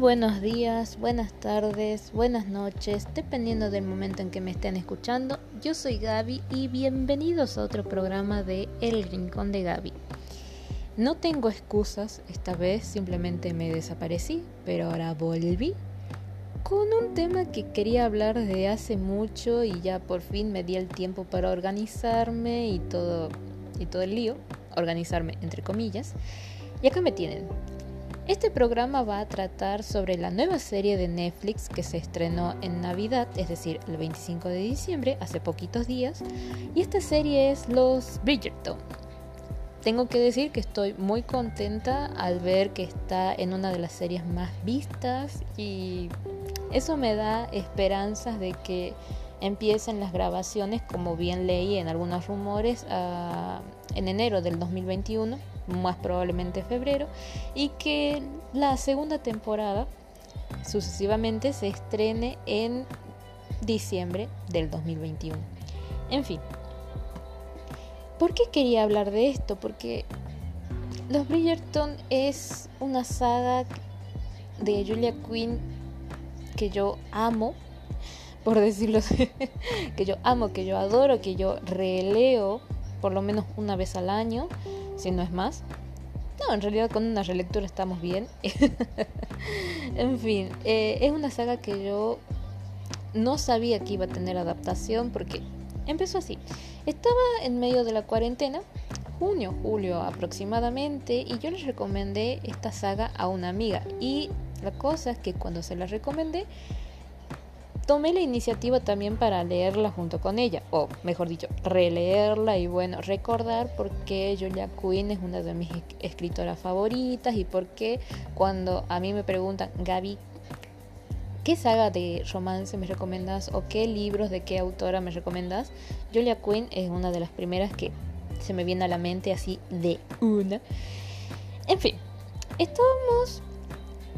Buenos días, buenas tardes, buenas noches, dependiendo del momento en que me estén escuchando. Yo soy Gaby y bienvenidos a otro programa de El Rincón de Gaby. No tengo excusas, esta vez simplemente me desaparecí, pero ahora volví con un tema que quería hablar desde hace mucho y ya por fin me di el tiempo para organizarme y todo y todo el lío, organizarme entre comillas. Y acá me tienen, este programa va a tratar sobre la nueva serie de Netflix que se estrenó en Navidad, es decir, el 25 de diciembre, hace poquitos días, y esta serie es Los Bridgerton. Tengo que decir que estoy muy contenta al ver que está en una de las series más vistas y eso me da esperanzas de que empiecen las grabaciones, como bien leí en algunos rumores, ah, en enero del 2021 más probablemente febrero, y que la segunda temporada sucesivamente se estrene en diciembre del 2021. En fin, ¿por qué quería hablar de esto? Porque Los Bridgerton es una saga de Julia Quinn que yo amo, por decirlo así, que yo amo, que yo adoro, que yo releo por lo menos una vez al año si no es más. No, en realidad con una relectura estamos bien. en fin, eh, es una saga que yo no sabía que iba a tener adaptación porque empezó así. Estaba en medio de la cuarentena, junio, julio aproximadamente, y yo les recomendé esta saga a una amiga. Y la cosa es que cuando se la recomendé, tomé la iniciativa también para leerla junto con ella, o mejor dicho, releerla y bueno, recordar por qué Julia Quinn es una de mis escritoras favoritas y por qué cuando a mí me preguntan, Gaby, ¿qué saga de romance me recomiendas o qué libros de qué autora me recomiendas? Julia Quinn es una de las primeras que se me viene a la mente así de una. En fin, estábamos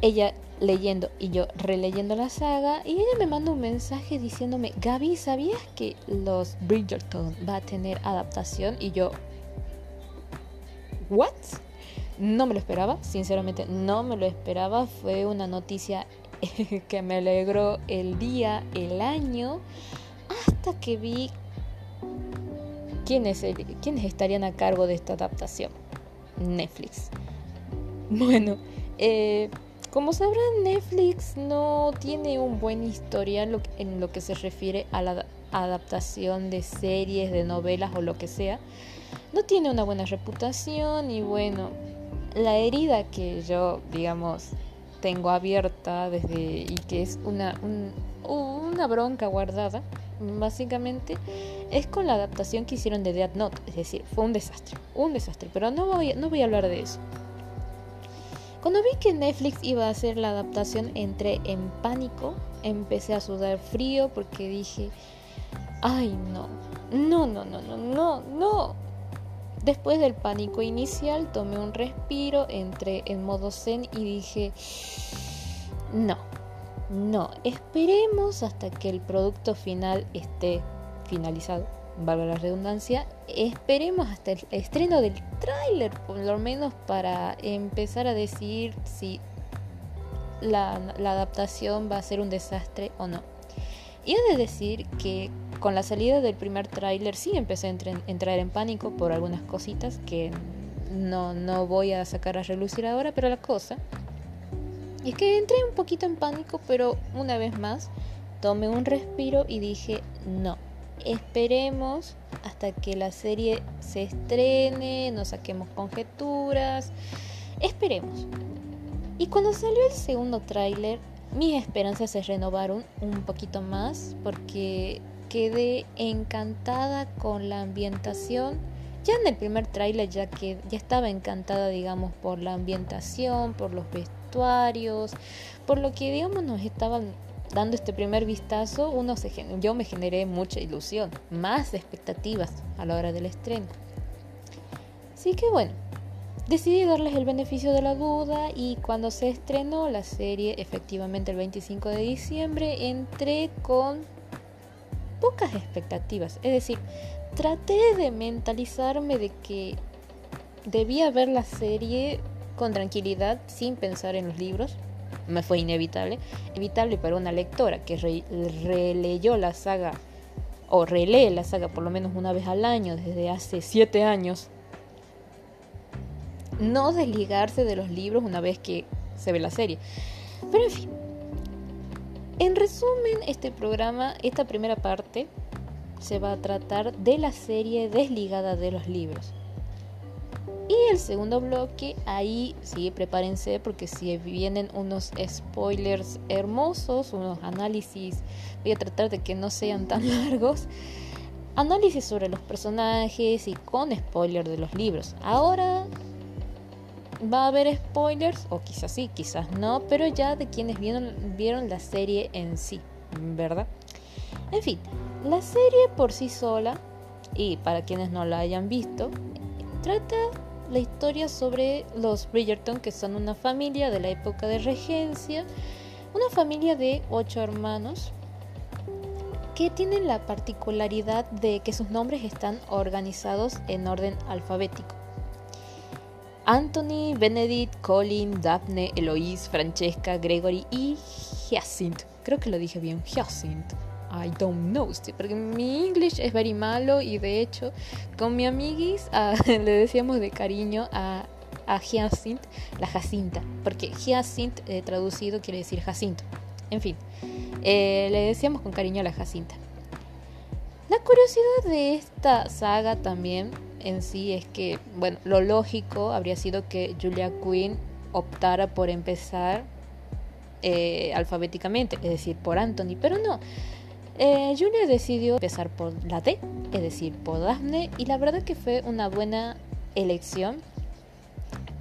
ella leyendo y yo releyendo la saga y ella me manda un mensaje diciéndome, Gaby, ¿sabías que los Bridgerton va a tener adaptación? Y yo, ¿what? No me lo esperaba, sinceramente no me lo esperaba, fue una noticia que me alegró el día, el año, hasta que vi quiénes, quiénes estarían a cargo de esta adaptación. Netflix. Bueno, eh, como sabrán, Netflix no tiene un buen historial en lo que se refiere a la adaptación de series, de novelas o lo que sea. No tiene una buena reputación y bueno, la herida que yo, digamos, tengo abierta desde y que es una, una bronca guardada, básicamente, es con la adaptación que hicieron de Death Note. Es decir, fue un desastre, un desastre, pero no voy, no voy a hablar de eso. Cuando vi que Netflix iba a hacer la adaptación, entré en pánico, empecé a sudar frío porque dije, ay no, no, no, no, no, no, no. Después del pánico inicial tomé un respiro, entré en modo zen y dije, no, no, esperemos hasta que el producto final esté finalizado valga la redundancia, esperemos hasta el estreno del tráiler, por lo menos para empezar a decir si la, adaptación va a ser un desastre o no. Y he de decir que con la salida del primer tráiler sí empecé a entrar en pánico por algunas cositas que no, no voy a sacar a relucir ahora, pero la cosa es que entré un poquito en pánico, pero una vez más tomé un respiro y dije no esperemos hasta que la serie se estrene, no saquemos conjeturas, esperemos. Y cuando salió el segundo tráiler, mis esperanzas se renovaron un poquito más porque quedé encantada con la ambientación. Ya en el primer tráiler ya que ya estaba encantada, digamos, por la ambientación, por los vestuarios, por lo que digamos nos estaban dando este primer vistazo, uno se, yo me generé mucha ilusión, más expectativas a la hora del estreno. Así que bueno, decidí darles el beneficio de la duda y cuando se estrenó la serie, efectivamente el 25 de diciembre, entré con pocas expectativas. Es decir, traté de mentalizarme de que debía ver la serie con tranquilidad, sin pensar en los libros, me fue inevitable, inevitable para una lectora que releyó la saga o relee la saga por lo menos una vez al año desde hace siete años, no desligarse de los libros una vez que se ve la serie. Pero en fin, en resumen, este programa, esta primera parte, se va a tratar de la serie desligada de los libros. Y el segundo bloque, ahí sí, prepárense porque si vienen unos spoilers hermosos, unos análisis, voy a tratar de que no sean tan largos. Análisis sobre los personajes y con spoilers de los libros. Ahora va a haber spoilers, o quizás sí, quizás no, pero ya de quienes vieron, vieron la serie en sí, ¿verdad? En fin, la serie por sí sola, y para quienes no la hayan visto, trata la historia sobre los Bridgerton, que son una familia de la época de regencia, una familia de ocho hermanos que tienen la particularidad de que sus nombres están organizados en orden alfabético. Anthony, Benedict, Colin, Daphne, Eloise, Francesca, Gregory y Hyacinth. Creo que lo dije bien, Hyacinth. I don't know, porque mi inglés es very malo y de hecho con mi amiguis ah, le decíamos de cariño a, a la Jacinta, porque Hyacinth eh, traducido quiere decir Jacinto. En fin, eh, le decíamos con cariño a la Jacinta. La curiosidad de esta saga también en sí es que, bueno, lo lógico habría sido que Julia Quinn optara por empezar eh, alfabéticamente, es decir, por Anthony, pero no. Eh, Julia decidió empezar por la D, es decir, por Daphne, y la verdad que fue una buena elección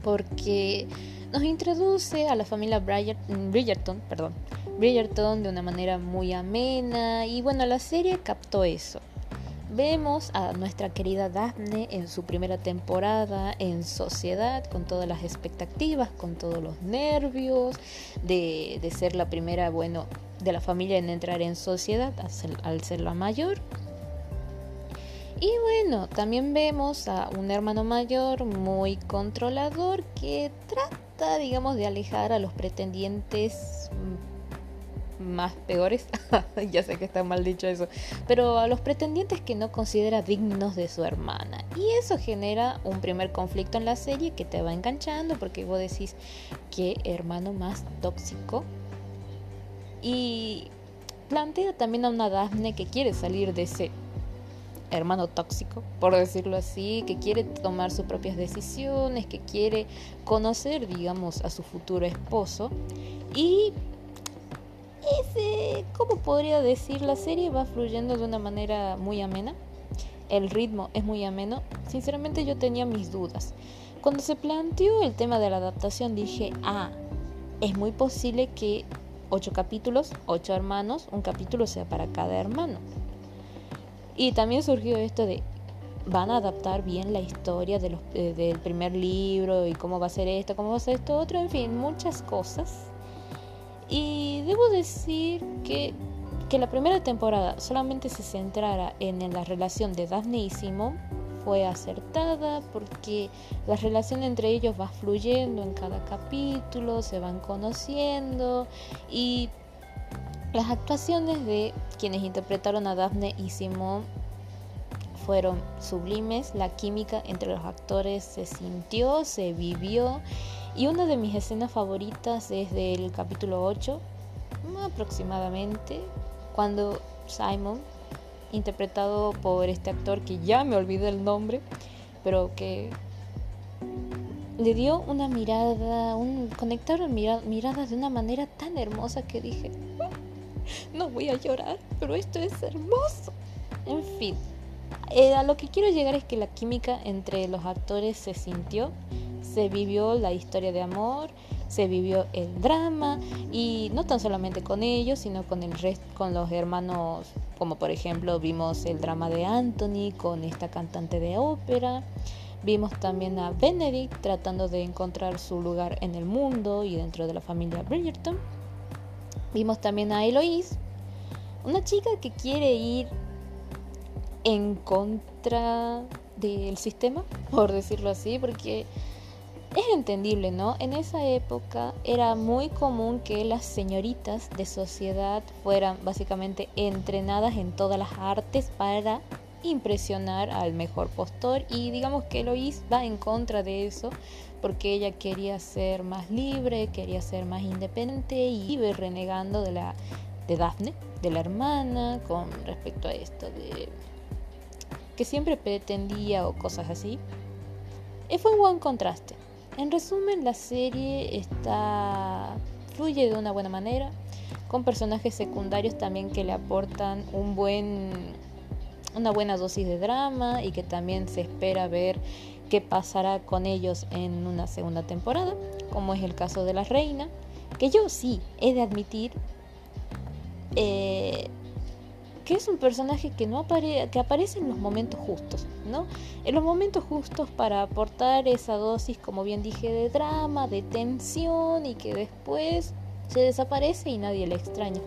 porque nos introduce a la familia Bridgerton, perdón, Bridgerton de una manera muy amena y bueno, la serie captó eso. Vemos a nuestra querida Daphne en su primera temporada en sociedad, con todas las expectativas, con todos los nervios, de, de ser la primera, bueno, de la familia en entrar en sociedad al ser, la mayor. Y bueno, también vemos a un hermano mayor muy controlador que trata, digamos, de alejar a los pretendientes más peores, ya sé que está mal dicho eso, pero a los pretendientes que no considera dignos de su hermana. Y eso genera un primer conflicto en la serie que te va enganchando porque vos decís, ¿qué hermano más tóxico y plantea también a una Daphne que quiere salir de ese hermano tóxico, por decirlo así, que quiere tomar sus propias decisiones, que quiere conocer, digamos, a su futuro esposo. Y ¿cómo podría decir? La serie va fluyendo de una manera muy amena. El ritmo es muy ameno. Sinceramente yo tenía mis dudas. Cuando se planteó el tema de la adaptación dije, ah, es muy posible que ocho capítulos, ocho hermanos, un capítulo sea para cada hermano. Y también surgió esto de, van a adaptar bien la historia de los, eh, del primer libro y cómo va a ser esto, cómo va a ser esto otro, en fin, muchas cosas. Y debo decir que, que la primera temporada solamente se centrara en, la relación de Daphne y Simon fue acertada porque la relación entre ellos va fluyendo en cada capítulo, se van conociendo y las actuaciones de quienes interpretaron a Daphne y Simón fueron sublimes, la química entre los actores se sintió, se vivió y una de mis escenas favoritas es del capítulo 8 aproximadamente, cuando Simon interpretado por este actor que ya me olvidé el nombre, pero que le dio una mirada, conectaron miradas de una manera tan hermosa que dije, no voy a llorar, pero esto es hermoso. En fin, eh, a lo que quiero llegar es que la química entre los actores se sintió, se vivió la historia de amor, se vivió el drama y no tan solamente con ellos, sino con el con los hermanos, como por ejemplo vimos el drama de Anthony con esta cantante de ópera. Vimos también a Benedict tratando de encontrar su lugar en el mundo y dentro de la familia Bridgerton. Vimos también a Eloise, una chica que quiere ir en contra del sistema, por decirlo así, porque es entendible, ¿no? En esa época era muy común que las señoritas de sociedad fueran básicamente entrenadas en todas las artes para impresionar al mejor postor y digamos que Eloís va en contra de eso porque ella quería ser más libre, quería ser más independiente y iba renegando de la de Daphne, de la hermana, con respecto a esto de que siempre pretendía o cosas así. Y fue un buen contraste. En resumen, la serie está fluye de una buena manera, con personajes secundarios también que le aportan un buen una buena dosis de drama y que también se espera ver qué pasará con ellos en una segunda temporada, como es el caso de la reina, que yo sí he de admitir eh, que es un personaje que no que aparece en los momentos justos, ¿no? En los momentos justos para aportar esa dosis, como bien dije, de drama, de tensión y que después se desaparece y nadie le extraña.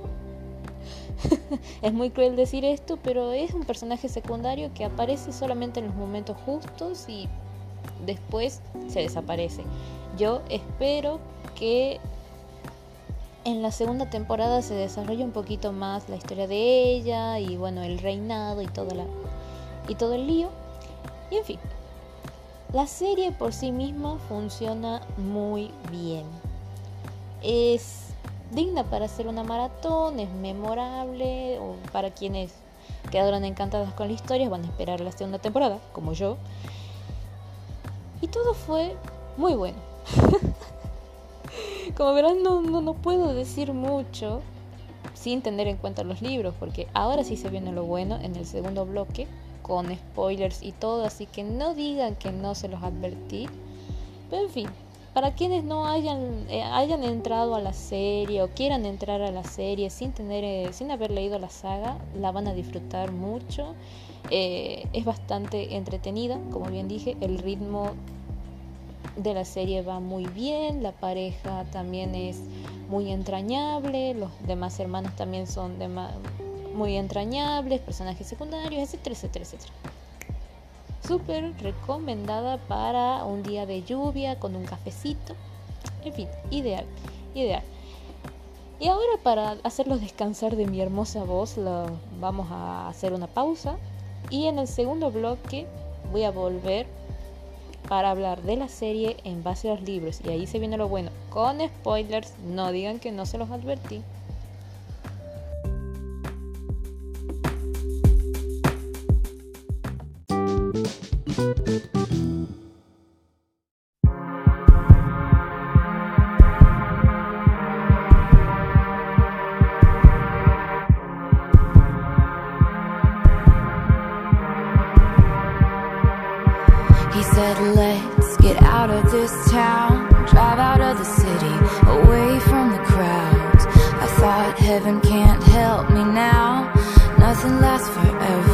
es muy cruel decir esto, pero es un personaje secundario que aparece solamente en los momentos justos y después se desaparece. Yo espero que en la segunda temporada se desarrolla un poquito más la historia de ella y bueno, el reinado y la y todo el lío. Y en fin, la serie por sí misma funciona muy bien. Es digna para hacer una maratón, es memorable o para quienes quedaron encantadas con la historia van a esperar la segunda temporada, como yo. Y todo fue muy bueno. Como verán, no, no, no puedo decir mucho sin tener en cuenta los libros, porque ahora sí se viene lo bueno en el segundo bloque, con spoilers y todo, así que no digan que no se los advertí. Pero en fin, para quienes no hayan, eh, hayan entrado a la serie o quieran entrar a la serie sin, tener, eh, sin haber leído la saga, la van a disfrutar mucho. Eh, es bastante entretenida, como bien dije, el ritmo de la serie va muy bien, la pareja también es muy entrañable, los demás hermanos también son muy entrañables, personajes secundarios, etcétera, etcétera, etcétera. Súper recomendada para un día de lluvia con un cafecito. En fin, ideal, ideal. Y ahora para hacerlos descansar de mi hermosa voz, vamos a hacer una pausa. Y en el segundo bloque voy a volver para hablar de la serie en base a los libros. Y ahí se viene lo bueno. Con spoilers, no digan que no se los advertí. He said, let's get out of this town Drive out of the city, away from the crowds I thought heaven can't help me now. Nothing lasts forever.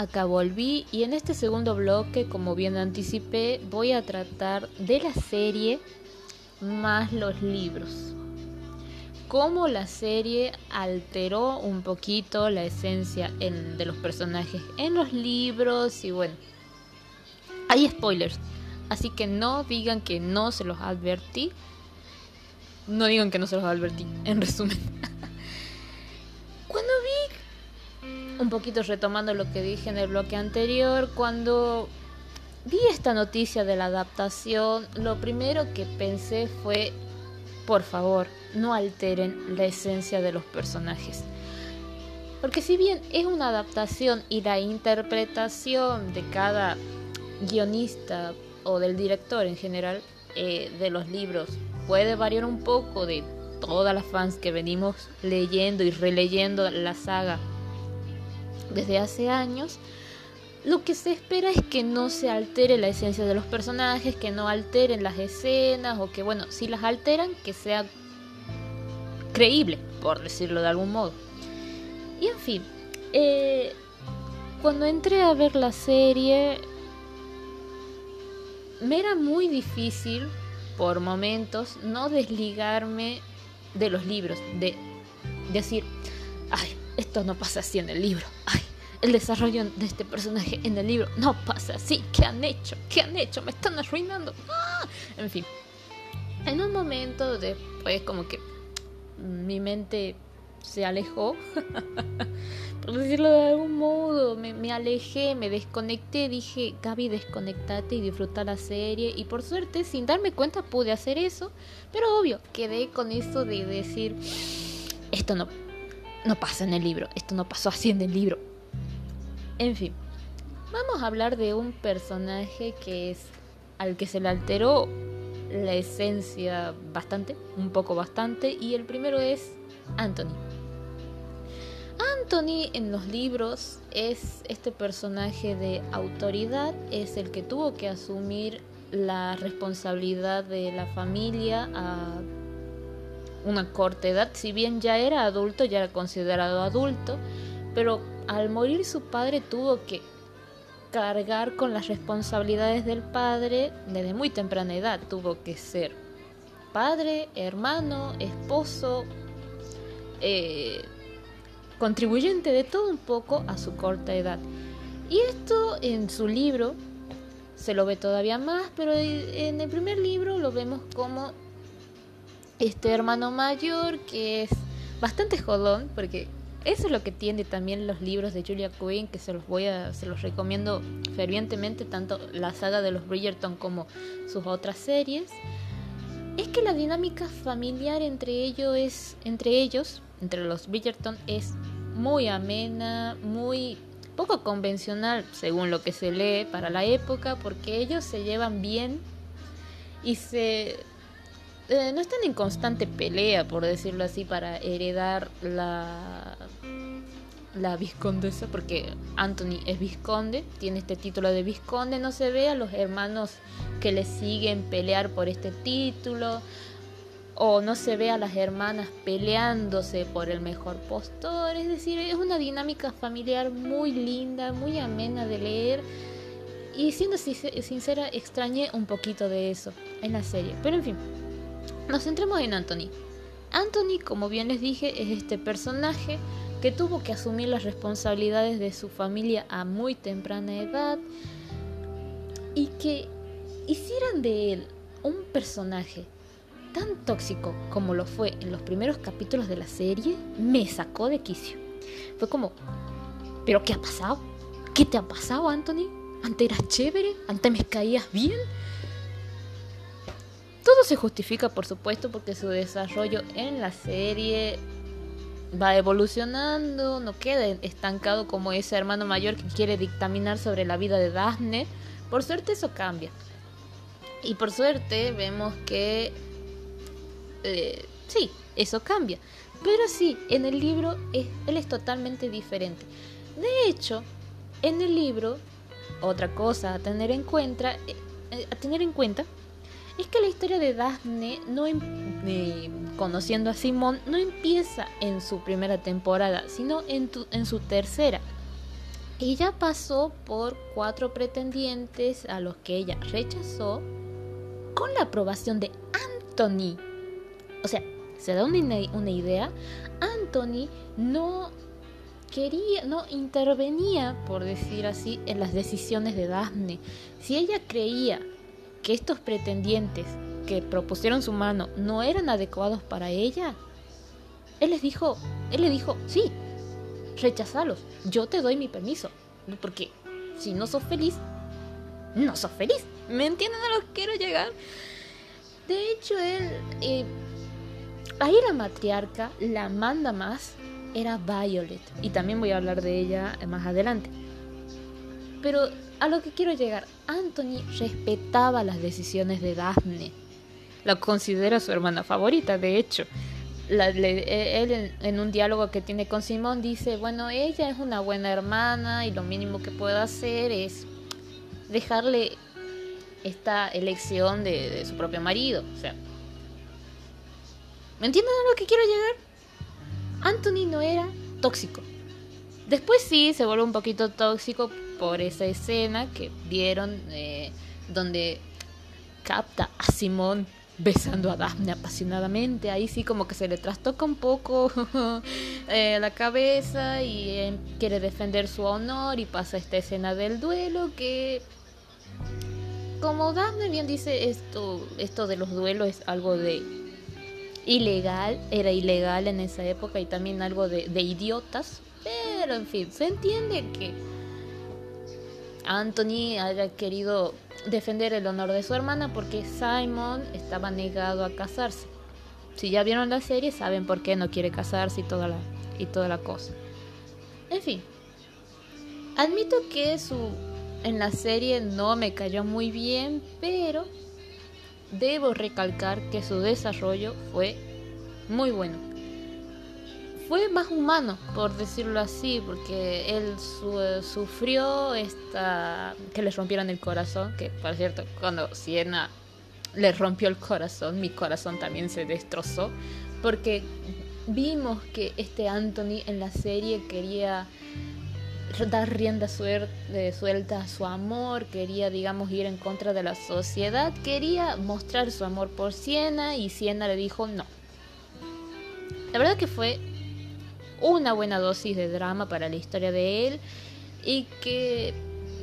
Acá volví y en este segundo bloque, como bien anticipé, voy a tratar de la serie más los libros. Cómo la serie alteró un poquito la esencia en- de los personajes en los libros y bueno, hay spoilers, así que no digan que no se los advertí. No digan que no se los advertí, en resumen. Cuando vi un poquito retomando lo que dije en el bloque anterior, cuando vi esta noticia de la adaptación, lo primero que pensé fue, por favor, no alteren la esencia de los personajes. Porque si bien es una adaptación y la interpretación de cada guionista o del director en general eh, de los libros puede variar un poco de todas las fans que venimos leyendo y releyendo la saga desde hace años, lo que se espera es que no se altere la esencia de los personajes, que no alteren las escenas o que, bueno, si las alteran, que sea creíble, por decirlo de algún modo. Y en fin, eh, cuando entré a ver la serie, me era muy difícil, por momentos, no desligarme de los libros, de decir, ay, esto no pasa así en el libro, el desarrollo de este personaje en el libro no pasa así, ¿qué han hecho? ¿Qué han hecho? Me están arruinando. ¡Ah! En fin, en un momento después como que mi mente se alejó, por decirlo de algún modo, me, me, alejé, me desconecté, dije, Gaby, desconectate y disfruta la serie. Y por suerte, sin darme cuenta, pude hacer eso. Pero obvio, quedé con eso de decir, esto no, no pasa en el libro, esto no pasó así en el libro. En fin, vamos a hablar de un personaje que es al que se le alteró la esencia bastante, un poco bastante, y el primero es Anthony. Anthony en los libros es este personaje de autoridad, es el que tuvo que asumir la responsabilidad de la familia a una corta edad, si bien ya era adulto, ya era considerado adulto, pero al morir su padre tuvo que cargar con las responsabilidades del padre desde muy temprana edad, tuvo que ser padre, hermano, esposo, eh, contribuyente de todo un poco a su corta edad. Y esto en su libro se lo ve todavía más, pero en el primer libro lo vemos como este hermano mayor que es bastante jodón, porque eso es lo que tiene también los libros de Julia Quinn, que se los voy a, se los recomiendo fervientemente, tanto la saga de los Bridgerton como sus otras series. Es que la dinámica familiar entre ellos entre ellos, entre los Bridgerton, es muy amena, muy poco convencional según lo que se lee para la época, porque ellos se llevan bien y se eh, no están en constante pelea, por decirlo así, para heredar la la viscondesa, porque Anthony es visconde, tiene este título de visconde, no se ve a los hermanos que le siguen pelear por este título, o no se ve a las hermanas peleándose por el mejor postor, es decir, es una dinámica familiar muy linda, muy amena de leer, Y siendo sincera, extrañé un poquito de eso en la serie. Pero en fin, nos centremos en Anthony. Anthony, como bien les dije, es este personaje que tuvo que asumir las responsabilidades de su familia a muy temprana edad y que hicieran de él un personaje tan tóxico como lo fue en los primeros capítulos de la serie, me sacó de quicio. Fue como, ¿pero qué ha pasado? ¿Qué te ha pasado, Anthony? ¿Antes eras chévere? ¿Antes me caías bien? Todo se justifica, por supuesto, porque su desarrollo en la serie va evolucionando, no queda estancado como ese hermano mayor que quiere dictaminar sobre la vida de Daphne. Por suerte eso cambia. Y por suerte vemos que eh, sí, eso cambia. Pero sí, en el libro él es totalmente diferente. De hecho, en el libro, otra cosa a tener en cuenta, eh, a tener en cuenta es que la historia de Daphne, no em, conociendo a Simón, no empieza en su primera temporada, sino en, su tercera. Ella pasó por cuatro pretendientes a los que ella rechazó con la aprobación de Anthony. O sea, se da una, una idea. Anthony no quería, no intervenía, por decir así, en las decisiones de Daphne. Si ella creía que estos pretendientes que propusieron su mano no eran adecuados para ella, él les dijo, él le dijo, sí, rechazalos, yo te doy mi permiso, porque si no sos feliz, no sos feliz. ¿Me entienden a lo que quiero llegar? De hecho, él, eh, ahí la matriarca, la manda más, era Violet, y también voy a hablar de ella más adelante. Pero a lo que quiero llegar, Anthony respetaba las decisiones de Daphne. La considera su hermana favorita, de hecho. E, él en, un diálogo que tiene con Simón dice, bueno, ella es una buena hermana y lo mínimo que puedo hacer es dejarle esta elección de, de su propio marido. O sea, ¿me entienden a lo que quiero llegar? Anthony no era tóxico. Después sí se vuelve un poquito tóxico por esa escena que vieron eh, donde capta a Simón besando a Daphne apasionadamente. Ahí sí como que se le trastoca un poco eh, la cabeza y eh, quiere defender su honor y pasa esta escena del duelo que... Como Daphne bien dice, esto, esto de los duelos es algo de ilegal, era ilegal en esa época y también algo de, de idiotas, pero en fin, se entiende que Anthony haya querido defender el honor de su hermana porque Simon estaba negado a casarse. Si ya vieron la serie saben por qué no quiere casarse y toda la, y toda la cosa. En fin, admito que su en la serie no me cayó muy bien, pero debo recalcar que su desarrollo fue muy bueno fue más humano, por decirlo así, porque él sufrió esta que le rompieron el corazón, que por cierto, cuando Siena le rompió el corazón, mi corazón también se destrozó, porque vimos que este Anthony en la serie quería dar rienda suelta a su amor, quería, digamos, ir en contra de la sociedad, quería mostrar su amor por Siena y Siena le dijo no. La verdad que fue una buena dosis de drama para la historia de él y que,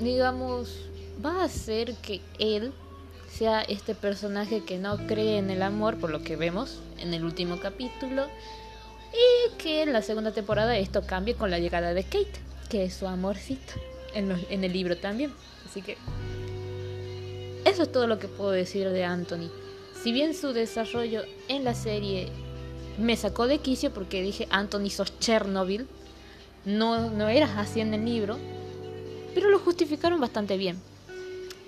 digamos, va a hacer que él sea este personaje que no cree en el amor, por lo que vemos en el último capítulo, y que en la segunda temporada esto cambie con la llegada de Kate, que es su amorcito en, en el libro también. Así que eso es todo lo que puedo decir de Anthony. Si bien su desarrollo en la serie me sacó de quicio porque dije, Anthony, sos Chernobyl. No, no eras así en el libro. Pero lo justificaron bastante bien.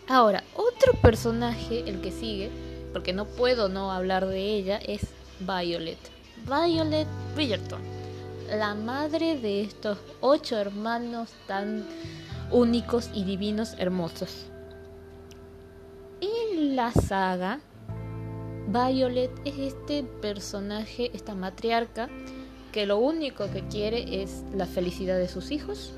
Ahora, otro personaje, el que sigue, porque no puedo no hablar de ella, es Violet. Violet Bridgerton. La madre de estos ocho hermanos tan únicos y divinos, hermosos. En la saga Violet es este personaje, esta matriarca, que lo único que quiere es la felicidad de sus hijos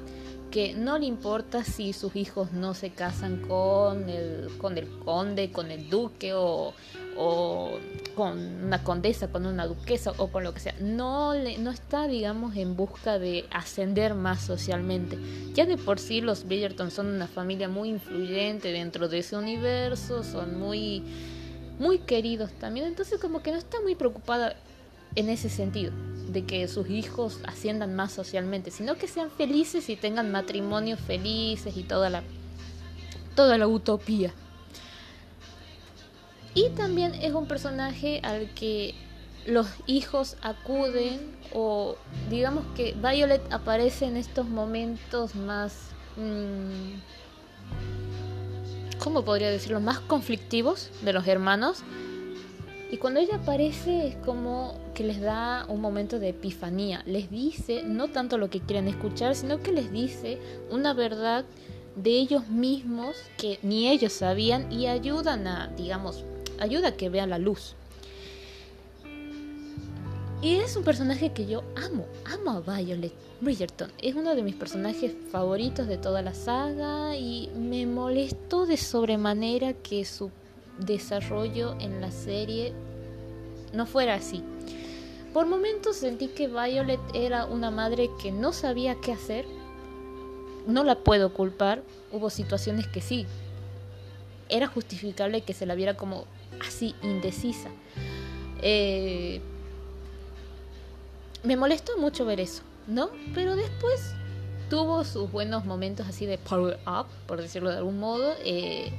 que no le importa si sus hijos no se casan con el, con el conde, con el duque o, o con una condesa, con una duquesa o con lo que sea. No, le, no está, digamos, en busca de ascender más socialmente. Ya de por sí los Bridgerton son una familia muy influyente dentro de ese universo, son muy, muy queridos también. Entonces como que no está muy preocupada en ese sentido de que sus hijos asciendan más socialmente, sino que sean felices y tengan matrimonios felices y toda la toda la utopía. Y también es un personaje al que los hijos acuden o digamos que Violet aparece en estos momentos más mmm, ¿cómo podría decirlo? más conflictivos de los hermanos y cuando ella aparece es como que les da un momento de epifanía. Les dice no tanto lo que quieren escuchar, sino que les dice una verdad de ellos mismos que ni ellos sabían y ayudan a, digamos, ayuda a que vean la luz. Y es un personaje que yo amo, amo a Violet Bridgerton. Es uno de mis personajes favoritos de toda la saga y me molestó de sobremanera que su desarrollo en la serie no fuera así. Por momentos sentí que Violet era una madre que no sabía qué hacer. No la puedo culpar. Hubo situaciones que sí. Era justificable que se la viera como así, indecisa. Eh, me molestó mucho ver eso, ¿no? Pero después tuvo sus buenos momentos así de power up, por decirlo de algún modo. Eh,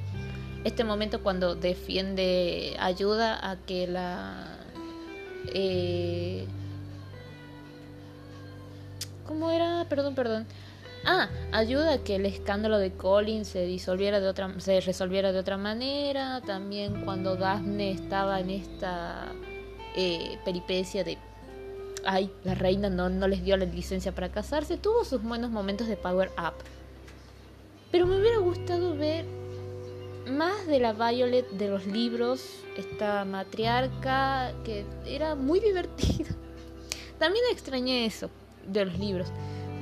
este momento cuando defiende, ayuda a que la... Eh, ¿Cómo era? Perdón, perdón. Ah, ayuda a que el escándalo de Colin se disolviera de otra, se resolviera de otra manera. También cuando Daphne estaba en esta eh, peripecia de, ay, la reina no, no les dio la licencia para casarse, tuvo sus buenos momentos de power up. Pero me hubiera gustado ver más de la Violet de los libros, esta matriarca que era muy divertida. También extrañé eso de los libros,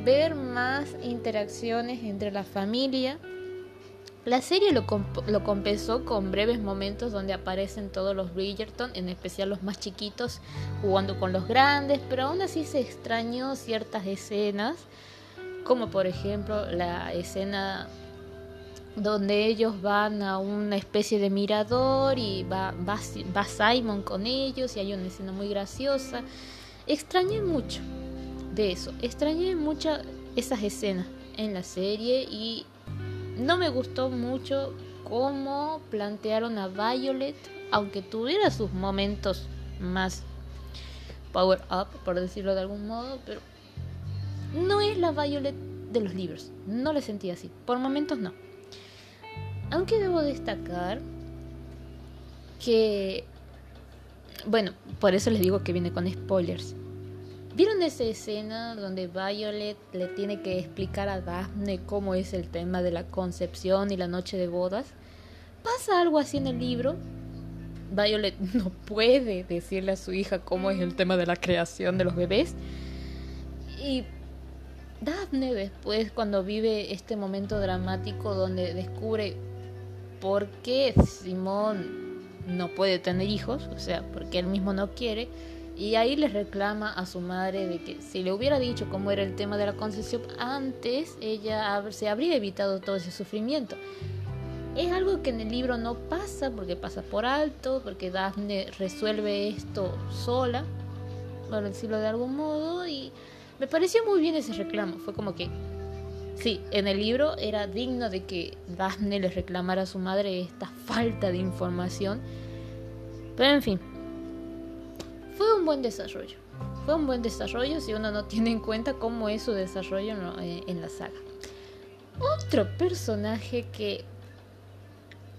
ver más interacciones entre la familia. La serie lo, lo compensó con breves momentos donde aparecen todos los Bridgerton, en especial los más chiquitos, jugando con los grandes, pero aún así se extrañó ciertas escenas, como por ejemplo la escena donde ellos van a una especie de mirador y va, va, Simon con ellos y hay una escena muy graciosa. Extrañé mucho de eso, extrañé mucho esas escenas en la serie y no me gustó mucho cómo plantearon a Violet, aunque tuviera sus momentos más power up, por decirlo de algún modo, pero no es la Violet de los libros, no le sentí así, por momentos no. Aunque debo destacar que, bueno, por eso les digo que viene con spoilers. ¿Vieron esa escena donde Violet le tiene que explicar a Daphne cómo es el tema de la concepción y la noche de bodas? ¿Pasa algo así en el libro? Violet no puede decirle a su hija cómo es el tema de la creación de los bebés. Y Daphne después, cuando vive este momento dramático donde descubre por qué Simón no puede tener hijos, o sea, porque él mismo no quiere, y ahí le reclama a su madre de que si le hubiera dicho cómo era el tema de la concepción antes, ella se habría evitado todo ese sufrimiento. Es algo que en el libro no pasa porque pasa por alto, porque Daphne resuelve esto sola, por decirlo de algún modo, y me pareció muy bien ese reclamo. Fue como que Sí, en el libro era digno de que Daphne le reclamara a su madre esta falta de información. Pero en fin, fue un buen desarrollo. Fue un buen desarrollo si uno no tiene en cuenta cómo es su desarrollo eh, en la saga. Otro personaje que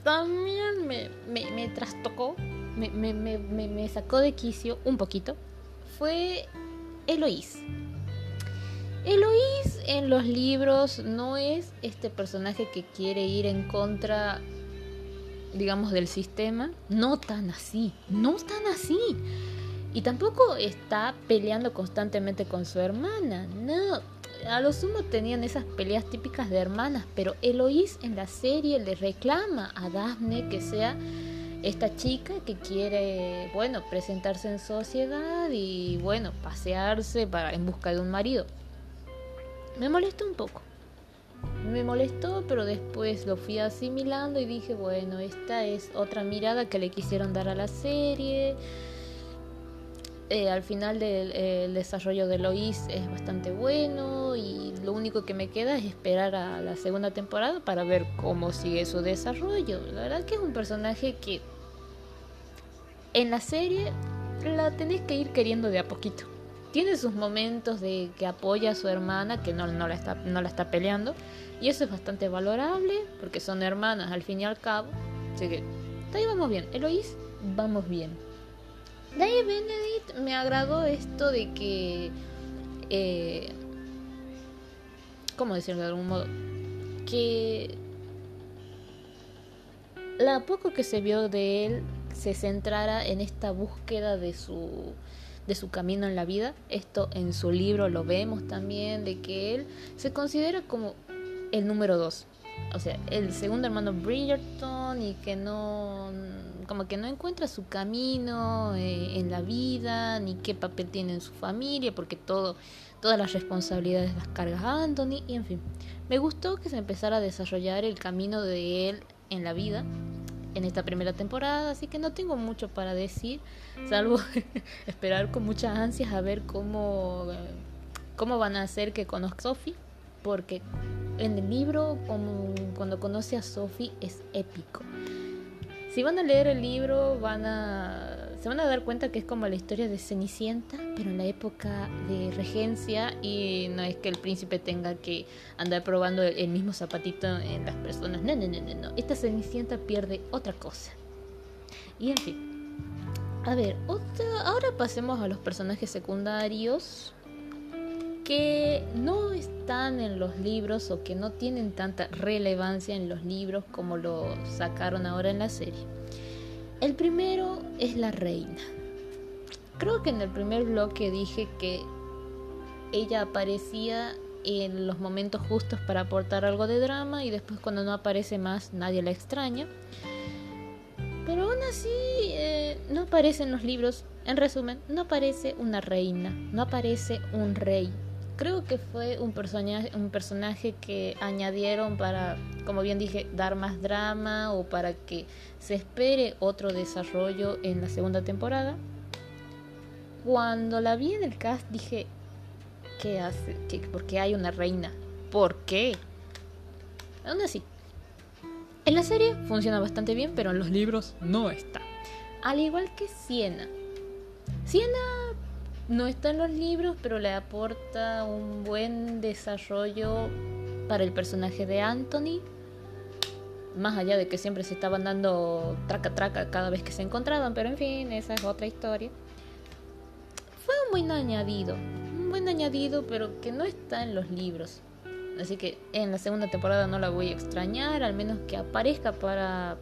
también me, me, trastocó, me, me, sacó de quicio un poquito, fue Eloís. Eloís en los libros no es este personaje que quiere ir en contra, digamos, del sistema. No tan así, no tan así. Y tampoco está peleando constantemente con su hermana. No, a lo sumo tenían esas peleas típicas de hermanas, pero Eloís en la serie le reclama a Daphne que sea esta chica que quiere, bueno, presentarse en sociedad y, bueno, pasearse para, en busca de un marido. Me molestó un poco. Me molestó, pero después lo fui asimilando y dije, bueno, esta es otra mirada que le quisieron dar a la serie. Eh, al final del desarrollo de Lois es bastante bueno y lo único que me queda es esperar a la segunda temporada para ver cómo sigue su desarrollo. La verdad que es un personaje que en la serie la tenés que ir queriendo de a poquito. Tiene sus momentos de que apoya a su hermana, que no, no, la está, no la está peleando, y eso es bastante valorable, porque son hermanas al fin y al cabo. Así que, ahí vamos bien. Eloís, vamos bien. Ahí Benedict me agradó esto de que... Eh, ¿Cómo decirlo de algún modo? Que la poco que se vio de él se centrara en esta búsqueda de su de su camino en la vida. Esto en su libro lo vemos también, de que él se considera como el número dos. O sea, el segundo hermano Bridgerton y que no, como que no encuentra su camino eh, en la vida, ni qué papel tiene en su familia, porque todo, todas las responsabilidades las carga Anthony, y en fin. Me gustó que se empezara a desarrollar el camino de él en la vida en esta primera temporada, así que no tengo mucho para decir, salvo esperar con muchas ansias a ver cómo, cómo van a hacer que conozca a Sophie, porque en el libro, cuando conoce a Sophie, es épico. Si van a leer el libro, van a se van a dar cuenta que es como la historia de Cenicienta, pero en la época de regencia y no es que el príncipe tenga que andar probando el mismo zapatito en las personas. No, no, no, no, no. Esta Cenicienta pierde otra cosa. Y en fin. A ver, ahora pasemos a los personajes secundarios que no están en los libros o que no tienen tanta relevancia en los libros como lo sacaron ahora en la serie. El primero es la reina. Creo que en el primer bloque dije que ella aparecía en los momentos justos para aportar algo de drama y después cuando no aparece más nadie la extraña. Pero aún así eh, no aparece en los libros. En resumen, no aparece una reina, no aparece un rey, creo que fue un personaje, un personaje que añadieron para, como bien dije, dar más drama o para que se espere otro desarrollo en la segunda temporada. Cuando la vi en el cast dije, ¿qué hace? ¿Por qué hay una reina? ¿Por qué? Aún así, en la serie funciona bastante bien, pero en los libros no está. Al igual que Siena. Siena no está en los libros, pero le aporta un buen desarrollo para el personaje de Anthony. Más allá de que siempre se estaban dando traca traca cada vez que se encontraban, pero en fin, esa es otra historia. Fue un buen añadido, un buen añadido, pero que no está en los libros. Así que en la segunda temporada no la voy a extrañar, al menos que aparezca para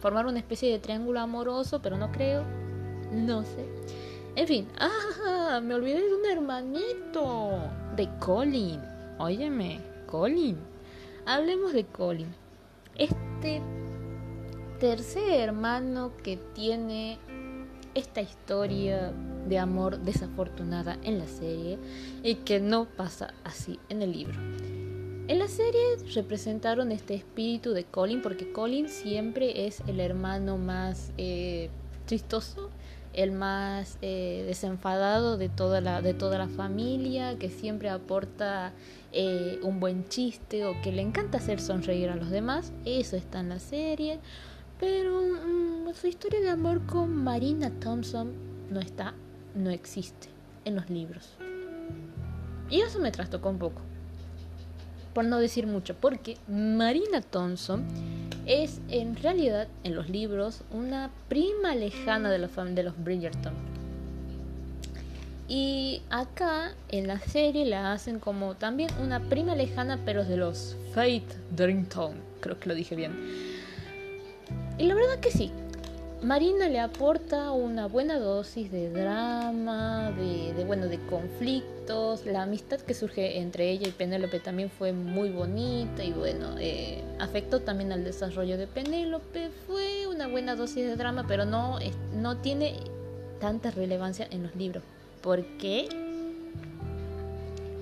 formar una especie de triángulo amoroso, pero no creo. No sé. En fin, ah, me olvidé de un hermanito. De Colin. Óyeme, Colin. Hablemos de Colin. Este tercer hermano que tiene esta historia de amor desafortunada en la serie y que no pasa así en el libro. En la serie representaron este espíritu de Colin porque Colin siempre es el hermano más eh, chistoso el más eh, desenfadado de toda, la, de toda la familia, que siempre aporta eh, un buen chiste o que le encanta hacer sonreír a los demás. Eso está en la serie. Pero mm, su historia de amor con Marina Thompson no está, no existe en los libros. Y eso me trastocó un poco. Por no decir mucho, porque Marina Thompson es en realidad en los libros una prima lejana de, la de los Bridgerton. Y acá en la serie la hacen como también una prima lejana, pero de los Fate Dreamtown. Creo que lo dije bien. Y la verdad que sí. Marina le aporta una buena dosis de drama, de, bueno, de conflictos. La amistad que surge entre ella y Penélope también fue muy bonita y bueno, eh, afectó también al desarrollo de Penélope. Fue una buena dosis de drama, pero no, no tiene tanta relevancia en los libros. ¿Por qué?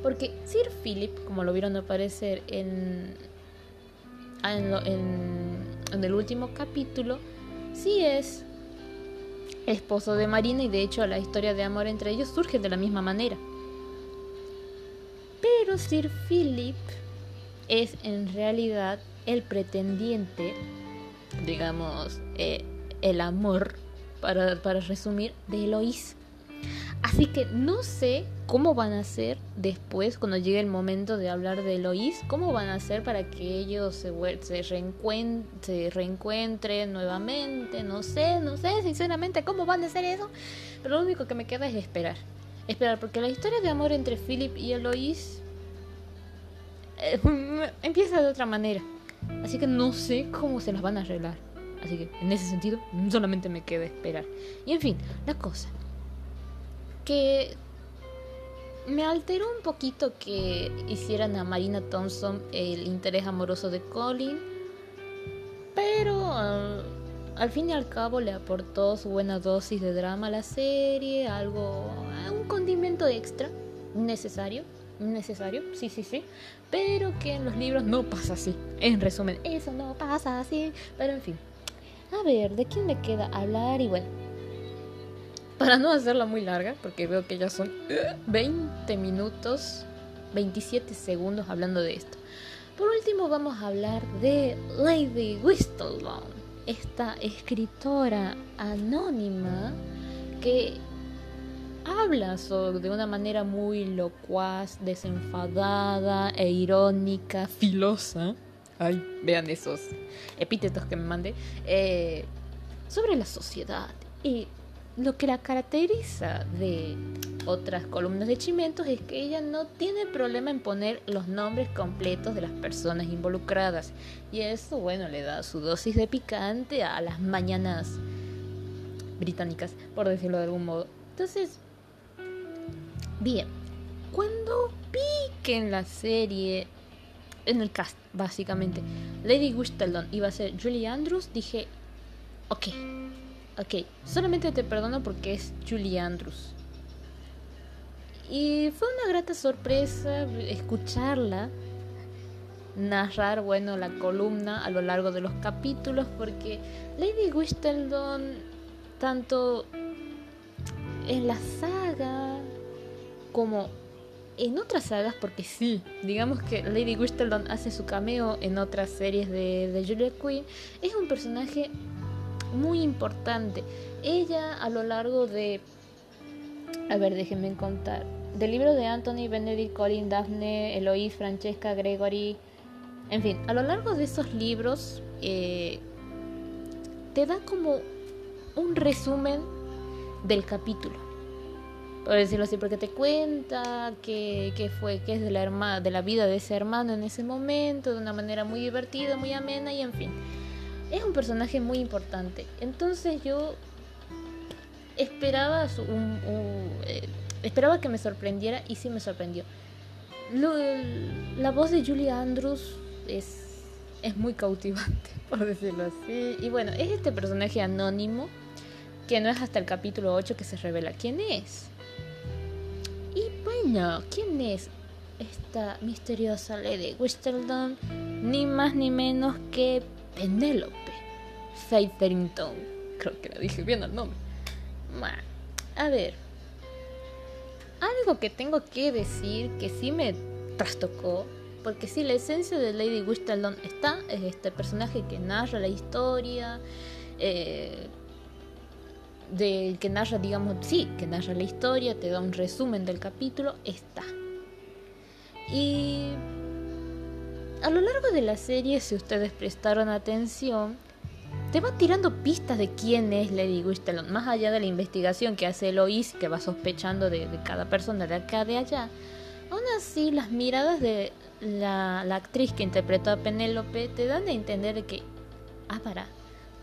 Porque Sir Philip, como lo vieron aparecer en, en, en el último capítulo, sí es esposo de Marina y de hecho la historia de amor entre ellos surge de la misma manera. Pero Sir Philip es en realidad el pretendiente, digamos, eh, el amor, para, para resumir, de Eloís. Así que no sé cómo van a hacer después, cuando llegue el momento de hablar de Eloís, cómo van a hacer para que ellos se, se, se reencuentren nuevamente. No sé, no sé, sinceramente, cómo van a hacer eso. Pero lo único que me queda es esperar. Esperar, porque la historia de amor entre Philip y Eloís eh, empieza de otra manera. Así que no sé cómo se las van a arreglar. Así que en ese sentido solamente me queda esperar. Y en fin, la cosa que me alteró un poquito que hicieran a Marina Thompson el interés amoroso de Colin, pero ah, al fin y al cabo le aportó su buena dosis de drama a la serie, algo, ah, un condimento extra, necesario, necesario, sí, sí, sí, pero que en los libros no pasa así. En resumen, eso no pasa así, pero en fin. A ver, ¿de quién me queda hablar? Y bueno, para no hacerla muy larga, porque veo que ya son 20 minutos, 27 segundos hablando de esto. Por último vamos a hablar de Lady Whistledown, esta escritora anónima que habla sobre, de una manera muy locuaz, desenfadada e irónica, filosa. Ay, vean esos epítetos que me mandé. Eh, sobre la sociedad y lo que la caracteriza de otras columnas de Chimentos es que ella no tiene problema en poner los nombres completos de las personas involucradas. Y eso, bueno, le da su dosis de picante a las mañanas británicas, por decirlo de algún modo. Entonces, bien, cuando vi en la serie, en el cast, básicamente, Lady Whistledown iba a ser Julie Andrews, dije, ok, Ok, solamente te perdono porque es Julie Andrews. Y fue una grata sorpresa escucharla narrar, bueno, la columna a lo largo de los capítulos porque Lady Whistledown, tanto en la saga como en otras sagas, porque sí, digamos que Lady Whistledown hace su cameo en otras series de, de Julia Quinn, es un personaje muy importante. Ella a lo largo de... A ver, déjenme contar. Del libro de Anthony, Benedict, Colin, Daphne, Eloise, Francesca, Gregory. En fin, a lo largo de esos libros eh, te da como un resumen del capítulo. Por decirlo así, porque te cuenta que, fue, que es de la, de la vida de ese hermano en ese momento, de una manera muy divertida, muy amena y en fin es un personaje muy importante. Entonces yo esperaba un, eh, esperaba que me sorprendiera y sí me sorprendió. la voz de Julie Andrews es, es muy cautivante, por decirlo así. Y bueno, es este personaje anónimo que no es hasta el capítulo 8 que se revela quién es. Y bueno, ¿quién es esta misteriosa Lady Whistledown? Ni más ni menos que Penélope Featherington. Creo que la dije bien el nombre. A ver. Algo que tengo que decir que sí me trastocó. Porque sí, la esencia de Lady Whistledown está. Es este personaje que narra la historia. Eh, del que narra, digamos, sí, que narra la historia, te da un resumen del capítulo, está. Y a lo largo de la serie, si ustedes prestaron atención, te va tirando pistas de quién es Lady Whistledown, más allá de la investigación que hace Eloise, que va sospechando de, cada persona de acá, de allá. Aún así, las miradas de la, actriz que interpretó a Penélope te dan a entender que, ah, para,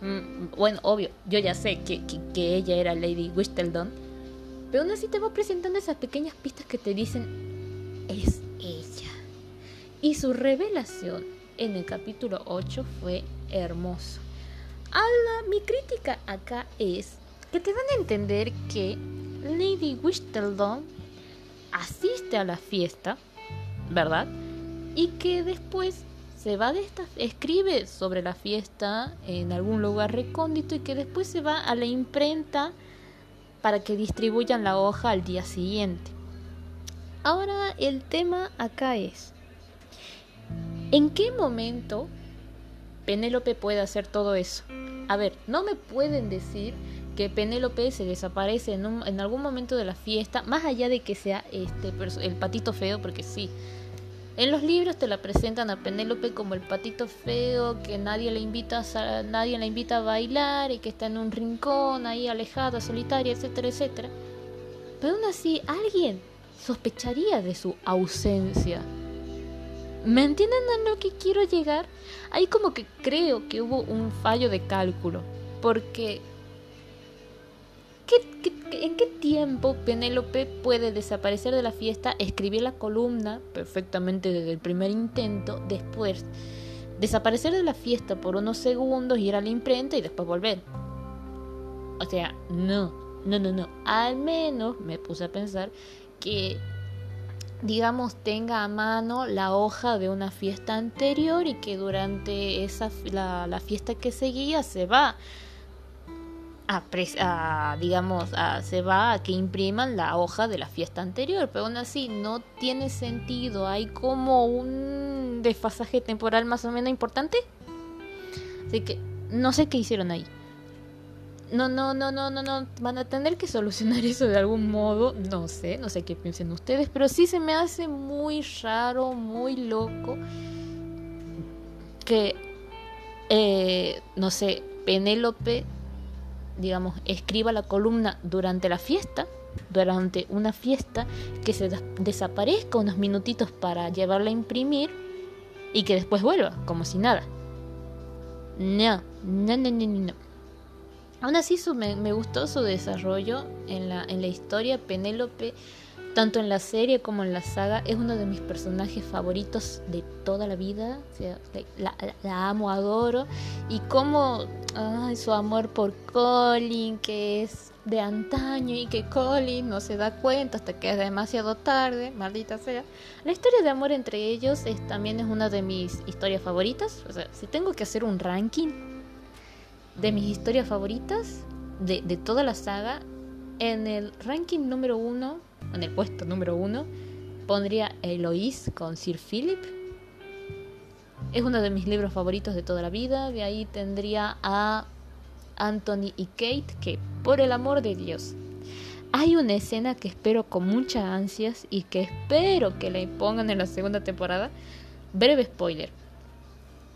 mm, bueno, obvio, yo ya sé que, que, que ella era Lady Whistledown, pero aún así te va presentando esas pequeñas pistas que te dicen, es. Y su revelación en el capítulo 8 fue hermoso. Ahora, mi crítica acá es que te dan a entender que Lady Whistledown asiste a la fiesta, ¿verdad? Y que después se va de esta, escribe sobre la fiesta en algún lugar recóndito y que después se va a la imprenta para que distribuyan la hoja al día siguiente. Ahora el tema acá es, ¿en qué momento Penélope puede hacer todo eso? A ver, no me pueden decir que Penélope se desaparece en, algún momento de la fiesta, más allá de que sea este el patito feo, porque sí. En los libros te la presentan a Penélope como el patito feo, que nadie le invita a, nadie invita a bailar y que está en un rincón ahí alejada, solitaria, etcétera, etcétera. Pero aún así, alguien sospecharía de su ausencia. ¿Me entienden a lo que quiero llegar? Ahí como que creo que hubo un fallo de cálculo, porque en qué tiempo Penélope puede desaparecer de la fiesta, escribir la columna perfectamente desde el primer intento, después desaparecer de la fiesta por unos segundos, ir a la imprenta y después volver? O sea, no, no, no, no. Al menos me puse a pensar que digamos, tenga a mano la hoja de una fiesta anterior y que durante esa la, la fiesta que seguía se va a, digamos, se va a que impriman la hoja de la fiesta anterior, pero aún así no tiene sentido, hay como un desfasaje temporal más o menos importante. Así que no sé qué hicieron ahí. No, no, no, no, no, no, van a tener que solucionar eso de algún modo, no sé, no sé qué piensen ustedes, pero sí se me hace muy raro, muy loco que, eh, no sé, Penélope digamos, escriba la columna durante la fiesta, durante una fiesta, que se desaparezca unos minutitos para llevarla a imprimir y que después vuelva, como si nada. No, no, no, no, no. Aún así me, gustó su desarrollo en la, historia. Penélope, tanto en la serie como en la saga, es uno de mis personajes favoritos de toda la vida. O la, amo, adoro. Y como su amor por Colin, que es de antaño y que Colin no se da cuenta hasta que es demasiado tarde, maldita sea. La historia de amor entre ellos es, también es una de mis historias favoritas. O sea, si tengo que hacer un ranking de mis historias favoritas de, de toda la saga, en el ranking número uno, en el puesto número uno, pondría Eloise con Sir Philip es uno de mis libros favoritos de toda la vida. De ahí tendría a Anthony y Kate, que por el amor de Dios. Hay una escena que espero con muchas ansias y que espero que la pongan en la segunda temporada. Breve spoiler.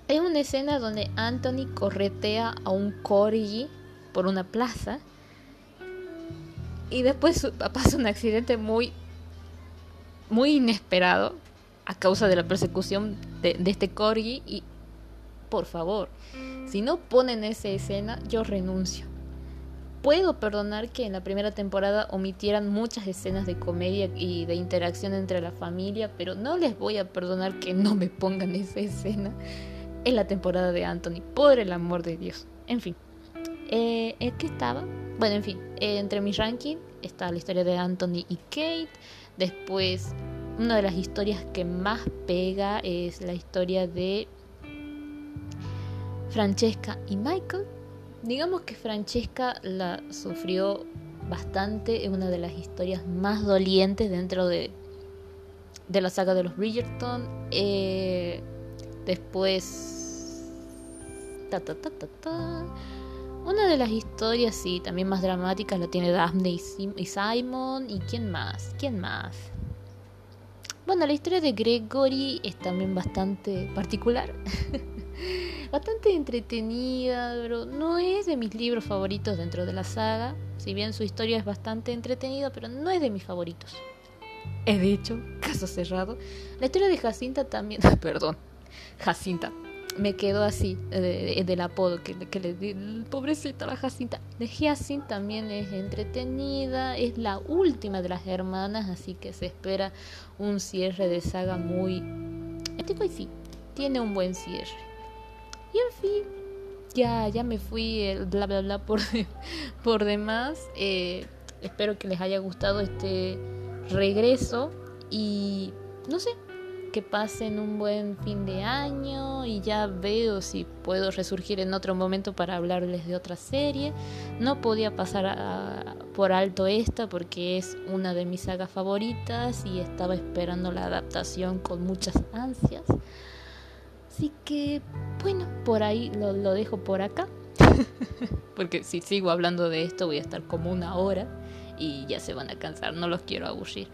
Hay una escena donde Anthony corretea a un corgi por una plaza y después pasa un accidente muy muy inesperado a causa de la persecución de, este corgi y por favor, si no ponen esa escena, yo renuncio. Puedo perdonar que en la primera temporada omitieran muchas escenas de comedia y de interacción entre la familia, pero no les voy a perdonar que no me pongan esa escena en la temporada de Anthony, por el amor de Dios. En fin, eh, ¿qué estaba? Bueno, en fin, eh, entre mis rankings está la historia de Anthony y Kate, después una de las historias que más pega es la historia de Francesca y Michael. Digamos que Francesca la sufrió bastante, es una de las historias más dolientes dentro de, de la saga de los Bridgerton. Eh, después... Una de las historias, sí, también más dramáticas la tiene Daphne y Simon. ¿Y quién más? ¿Quién más? Bueno, la historia de Gregory es también bastante particular, bastante entretenida, pero no es de mis libros favoritos dentro de la saga. Si bien su historia es bastante entretenida, pero no es de mis favoritos. He dicho, caso cerrado. La historia de Jacinta también, perdón, Jacinta. Me quedó así del apodo que, que le di. Pobrecita la Jacinta. De Jacinta también es entretenida. Es la última de las hermanas, así que se espera un cierre de saga muy ético y sí, tiene un buen cierre. Y en fin, ya, ya me fui el bla bla bla por, por demás. Eh, espero que les haya gustado este regreso y no sé, pasen un buen fin de año y ya veo si puedo resurgir en otro momento para hablarles de otra serie. No podía pasar por alto esta porque es una de mis sagas favoritas y estaba esperando la adaptación con muchas ansias. Así que, bueno, por ahí lo, lo dejo por acá. porque si sigo hablando de esto voy a estar como una hora y ya se van a cansar, no los quiero aburrir.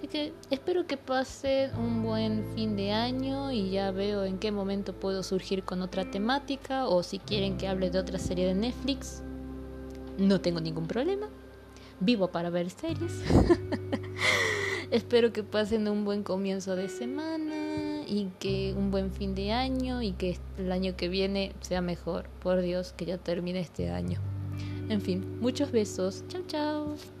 Así que espero que pasen un buen fin de año y ya veo en qué momento puedo surgir con otra temática o si quieren que hable de otra serie de Netflix, no tengo ningún problema. Vivo para ver series. espero que pasen un buen comienzo de semana y que un buen fin de año y que el año que viene sea mejor. Por Dios, que ya termine este año. En fin, muchos besos. Chao, chao.